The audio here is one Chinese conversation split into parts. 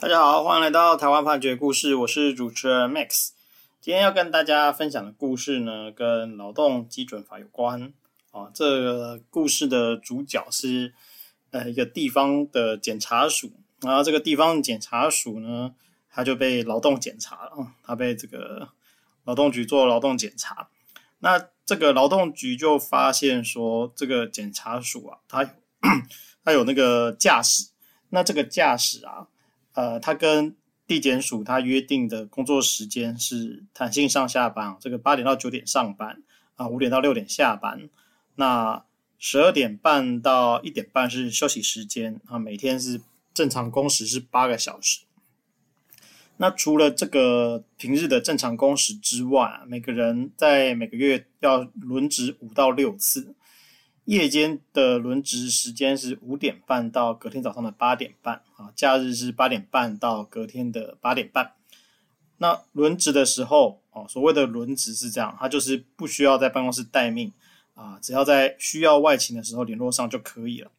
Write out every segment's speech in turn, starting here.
大家好，欢迎来到台湾判决故事，我是主持人 Max。今天要跟大家分享的故事呢，跟劳动基准法有关啊。这个故事的主角是呃一个地方的检察署，然后这个地方检察署呢，他就被劳动检查了，他被这个劳动局做劳动检查。那这个劳动局就发现说，这个检察署啊，他 他有那个驾驶，那这个驾驶啊。呃，他跟地检署他约定的工作时间是弹性上下班，这个八点到九点上班啊，五点到六点下班。那十二点半到一点半是休息时间啊，每天是正常工时是八个小时。那除了这个平日的正常工时之外，每个人在每个月要轮值五到六次。夜间的轮值时间是五点半到隔天早上的八点半啊，假日是八点半到隔天的八点半。那轮值的时候啊，所谓的轮值是这样，它就是不需要在办公室待命啊，只要在需要外勤的时候联络上就可以了。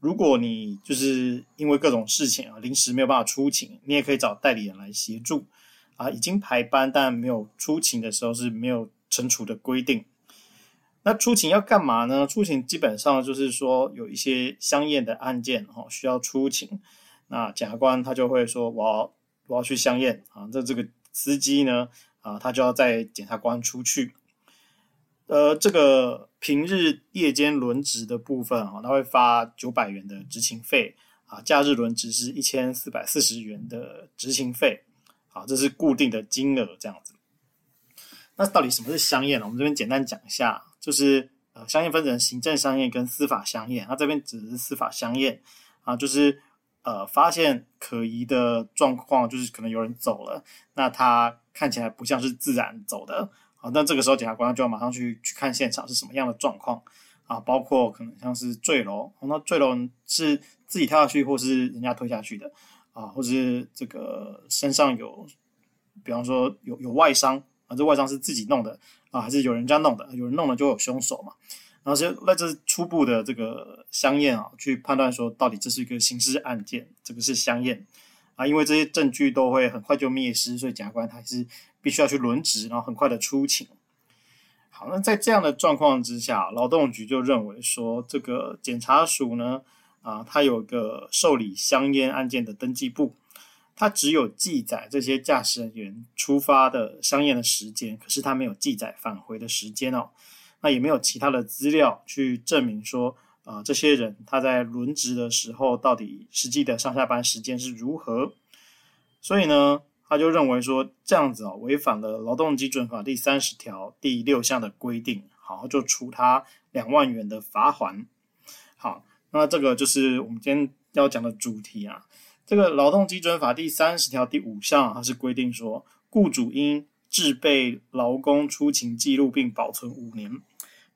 如果你就是因为各种事情啊，临时没有办法出勤，你也可以找代理人来协助啊。已经排班但没有出勤的时候是没有惩处的规定。那出勤要干嘛呢？出勤基本上就是说有一些相验的案件哈，需要出勤。那检察官他就会说，我要我要去相验啊。这这个司机呢啊，他就要在检察官出去。呃，这个平日夜间轮值的部分啊，他会发九百元的执勤费啊，假日轮值是一千四百四十元的执勤费。好，这是固定的金额这样子。那到底什么是相验呢？我们这边简单讲一下。就是呃，相应分成行政相验跟司法相验。那这边指的是司法相验啊，就是呃，发现可疑的状况，就是可能有人走了，那他看起来不像是自然走的啊，那这个时候检察官就要马上去去看现场是什么样的状况啊，包括可能像是坠楼，那坠楼是自己跳下去，或是人家推下去的啊，或是这个身上有，比方说有有外伤。这外伤是自己弄的啊，还是有人家弄的？有人弄了就有凶手嘛。然后是那这是初步的这个相验啊，去判断说到底这是一个刑事案件，这个是相验啊。因为这些证据都会很快就灭失，所以检察官他还是必须要去轮值，然后很快的出勤。好，那在这样的状况之下，劳动局就认为说，这个检察署呢啊，它有个受理香烟案件的登记簿。他只有记载这些驾驶人员出发的相应的时间，可是他没有记载返回的时间哦。那也没有其他的资料去证明说，啊、这些人他在轮值的时候到底实际的上下班时间是如何。所以呢，他就认为说这样子啊、哦，违反了劳动基准法第三十条第六项的规定，好，就处他两万元的罚锾。好，那这个就是我们今天要讲的主题啊。这个劳动基准法第三十条第五项，它是规定说，雇主应制备劳工出勤记录并保存五年。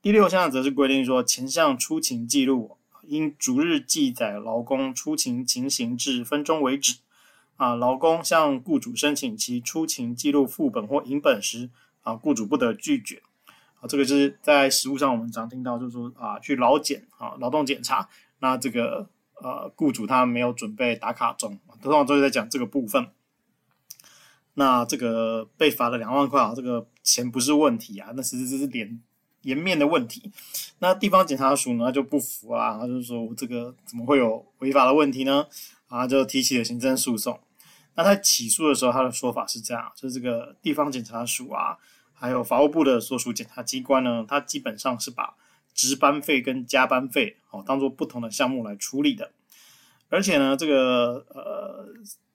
第六项则是规定说，前项出勤记录应逐日记载劳工出勤情形至分钟为止。啊，劳工向雇主申请其出勤记录副本或影本时，啊，雇主不得拒绝。啊，这个就是在实务上我们常听到，就是说啊，去劳检啊，劳动检查，那这个。呃，雇主他没有准备打卡钟，通常都是在讲这个部分。那这个被罚了两万块啊，这个钱不是问题啊，那其实质是脸颜面的问题。那地方检察署呢就不服啊，他就说这个怎么会有违法的问题呢？啊，就提起了行政诉讼。那他起诉的时候，他的说法是这样，就是这个地方检察署啊，还有法务部的所属检察机关呢，他基本上是把。值班费跟加班费，哦，当做不同的项目来处理的。而且呢，这个呃，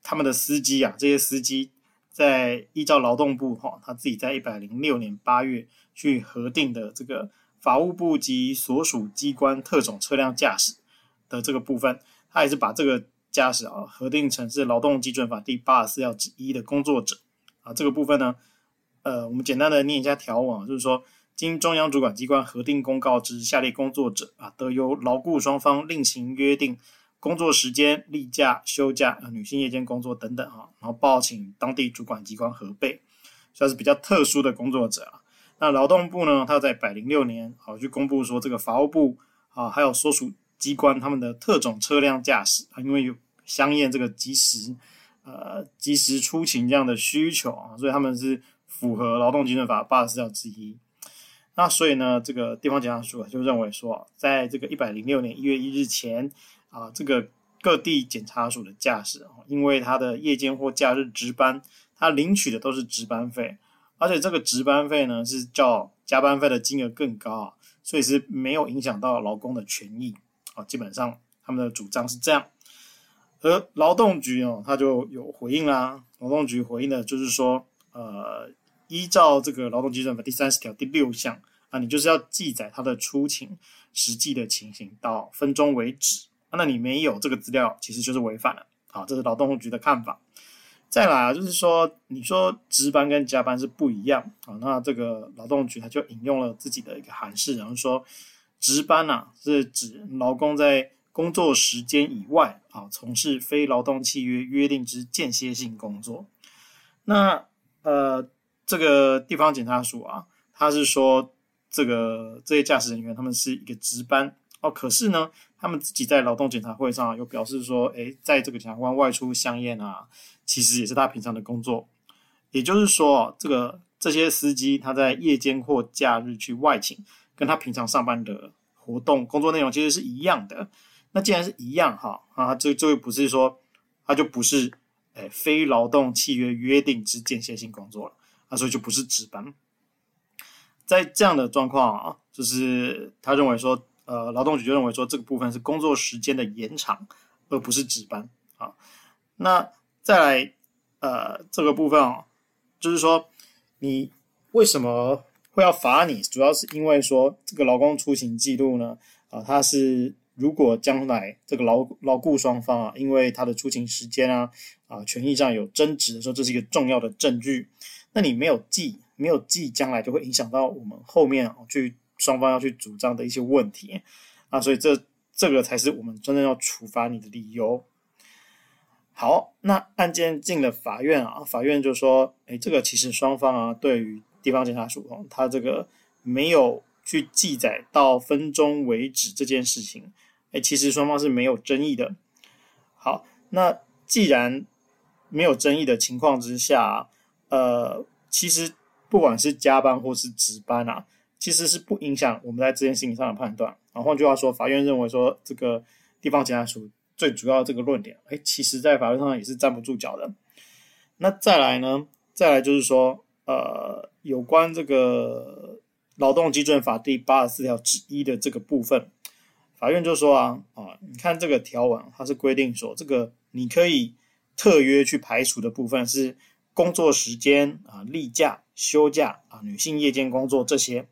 他们的司机啊，这些司机在依照劳动部哈、哦，他自己在一百零六年八月去核定的这个法务部及所属机关特种车辆驾驶的这个部分，他也是把这个驾驶啊核定成是劳动基准法第八十四条之一的工作者啊。这个部分呢，呃，我们简单的念一下条文，就是说。经中央主管机关核定公告之下列工作者啊，得由劳雇双方另行约定工作时间、例假、休假、啊、女性夜间工作等等啊，然后报请当地主管机关核备，算是比较特殊的工作者啊。那劳动部呢，他在百零六年啊就公布说，这个法务部啊，还有所属机关他们的特种车辆驾驶啊，因为有相应这个及时呃及时出勤这样的需求啊，所以他们是符合劳动基准法八十四条之一。那所以呢，这个地方检察署就认为说，在这个一百零六年一月一日前啊，这个各地检察署的驾驶，因为他的夜间或假日值班，他领取的都是值班费，而且这个值班费呢是较加班费的金额更高啊，所以是没有影响到劳工的权益啊。基本上他们的主张是这样，而劳动局哦，他就有回应啦。劳动局回应的就是说，呃。依照这个劳动基准法第三十条第六项啊，你就是要记载他的出勤实际的情形到分钟为止。那你没有这个资料，其实就是违反了。好，这是劳动局的看法。再来啊，就是说你说值班跟加班是不一样啊，那这个劳动局他就引用了自己的一个函释，然后说值班呐、啊、是指劳工在工作时间以外啊从事非劳动契约约定之间歇性工作。那呃。这个地方检察署啊，他是说这个这些驾驶人员他们是一个值班哦，可是呢，他们自己在劳动检查会上又表示说，诶，在这个检察官外出相验啊，其实也是他平常的工作。也就是说，这个这些司机他在夜间或假日去外勤，跟他平常上班的活动工作内容其实是一样的。那既然是一样哈啊，这这位不是说他就不是诶非劳动契约约定之间歇性工作了。那所以就不是值班，在这样的状况啊，就是他认为说，呃，劳动局就认为说，这个部分是工作时间的延长，而不是值班啊。那再来，呃，这个部分啊，就是说，你为什么会要罚你？主要是因为说，这个劳工出勤记录呢，啊，他是如果将来这个劳劳雇双方啊，因为他的出勤时间啊，啊，权益上有争执的时候，这是一个重要的证据。那你没有记，没有记，将来就会影响到我们后面啊，去双方要去主张的一些问题啊，所以这这个才是我们真正要处罚你的理由。好，那案件进了法院啊，法院就说，哎，这个其实双方啊，对于地方检察署哦，他这个没有去记载到分钟为止这件事情，哎，其实双方是没有争议的。好，那既然没有争议的情况之下。呃，其实不管是加班或是值班啊，其实是不影响我们在这件事情上的判断。啊，换句话说，法院认为说这个地方检察署最主要的这个论点，哎，其实在法律上也是站不住脚的。那再来呢？再来就是说，呃，有关这个劳动基准法第八十四条之一的这个部分，法院就说啊，啊，你看这个条文，它是规定说，这个你可以特约去排除的部分是。工作时间啊、例假、休假啊、女性夜间工作这些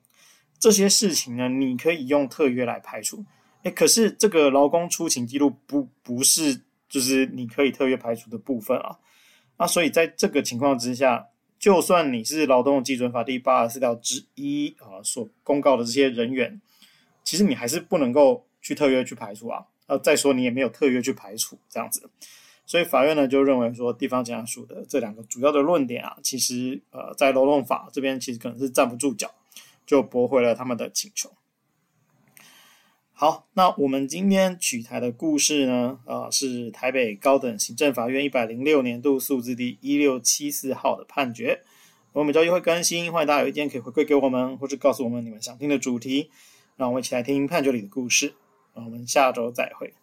这些事情呢，你可以用特约来排除。诶，可是这个劳工出勤记录不不是就是你可以特约排除的部分啊。那所以在这个情况之下，就算你是劳动基准法第八十四条之一啊所公告的这些人员，其实你还是不能够去特约去排除啊。呃，再说你也没有特约去排除这样子。所以法院呢就认为说，地方检察署的这两个主要的论点啊，其实呃在劳动法这边其实可能是站不住脚，就驳回了他们的请求。好，那我们今天取材的故事呢，啊、是台北高等行政法院一百零六年度数字第一六七四号的判决。我们每周一会更新，欢迎大家有意见可以回馈给我们，或是告诉我们你们想听的主题，让我们一起来听判决里的故事。那我们下周再会。